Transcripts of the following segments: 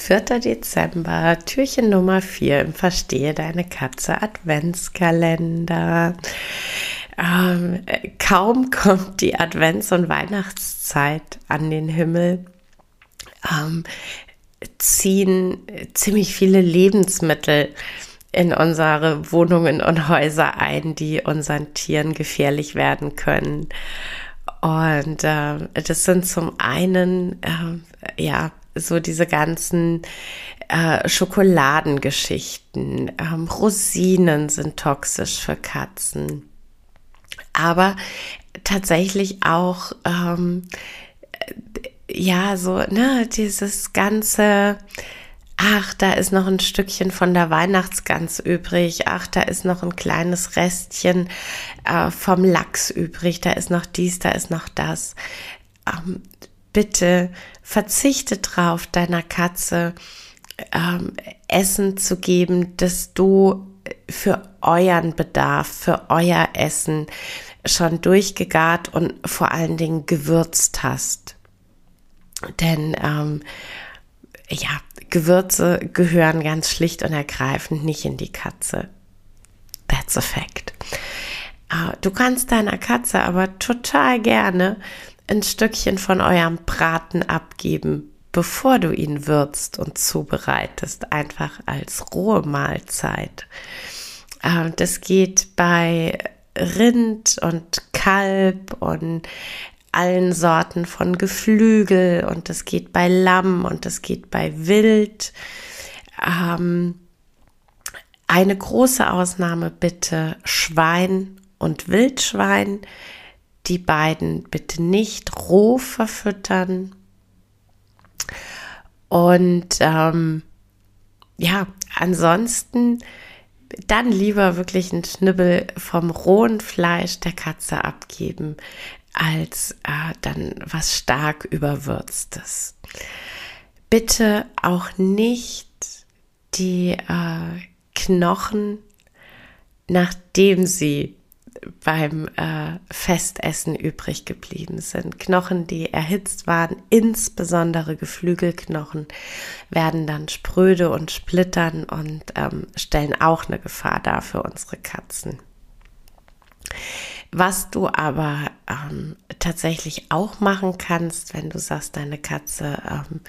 4. Dezember, Türchen Nummer 4 im Verstehe deine Katze Adventskalender. Ähm, kaum kommt die Advents- und Weihnachtszeit an den Himmel, ähm, ziehen ziemlich viele Lebensmittel in unsere Wohnungen und Häuser ein, die unseren Tieren gefährlich werden können. Und äh, das sind zum einen, äh, ja, so diese ganzen äh, Schokoladengeschichten. Ähm, Rosinen sind toxisch für Katzen. Aber tatsächlich auch, ähm, ja, so, ne, dieses ganze, ach, da ist noch ein Stückchen von der Weihnachtsgans übrig, ach, da ist noch ein kleines Restchen äh, vom Lachs übrig, da ist noch dies, da ist noch das. Ähm, bitte verzichte drauf, deiner Katze ähm, Essen zu geben, das du für euren Bedarf, für euer Essen schon durchgegart und vor allen Dingen gewürzt hast. Denn ähm, ja, Gewürze gehören ganz schlicht und ergreifend nicht in die Katze. That's a fact. Äh, du kannst deiner Katze aber total gerne ein Stückchen von eurem Braten abgeben, bevor du ihn würzt und zubereitest, einfach als rohe Mahlzeit. Äh, das geht bei Rind und Kalb und allen Sorten von Geflügel und das geht bei Lamm und das geht bei Wild. Ähm, eine große Ausnahme bitte Schwein und Wildschwein. Die beiden bitte nicht roh verfüttern. Und ähm, ja, ansonsten dann lieber wirklich einen Schnibbel vom rohen Fleisch der Katze abgeben, als äh, dann was stark überwürztes. Bitte auch nicht die äh, Knochen, nachdem sie beim äh, Festessen übrig geblieben sind. Knochen, die erhitzt waren, insbesondere Geflügelknochen, werden dann spröde und splittern und ähm, stellen auch eine Gefahr dar für unsere Katzen. Was du aber ähm, tatsächlich auch machen kannst, wenn du sagst, deine Katze ähm,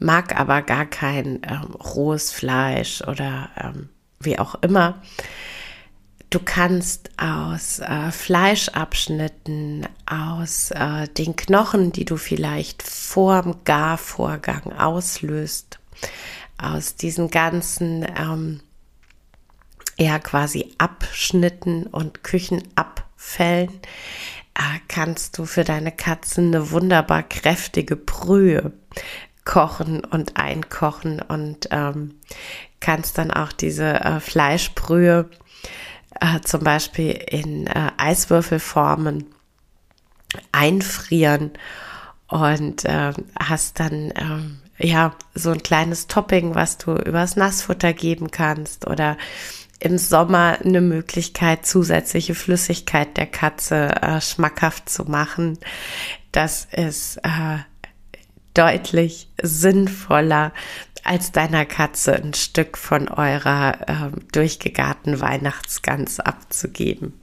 mag aber gar kein ähm, rohes Fleisch oder ähm, wie auch immer, Du kannst aus äh, Fleischabschnitten, aus äh, den Knochen, die du vielleicht vorm Garvorgang auslöst, aus diesen ganzen ähm, ja quasi Abschnitten und Küchenabfällen, äh, kannst du für deine Katzen eine wunderbar kräftige Brühe kochen und einkochen und ähm, kannst dann auch diese äh, Fleischbrühe äh, zum Beispiel in äh, Eiswürfelformen einfrieren und äh, hast dann ähm, ja so ein kleines Topping, was du übers Nassfutter geben kannst oder im Sommer eine Möglichkeit, zusätzliche Flüssigkeit der Katze äh, schmackhaft zu machen. Das ist äh, deutlich sinnvoller, als deiner Katze ein Stück von eurer äh, durchgegarten Weihnachtsgans abzugeben.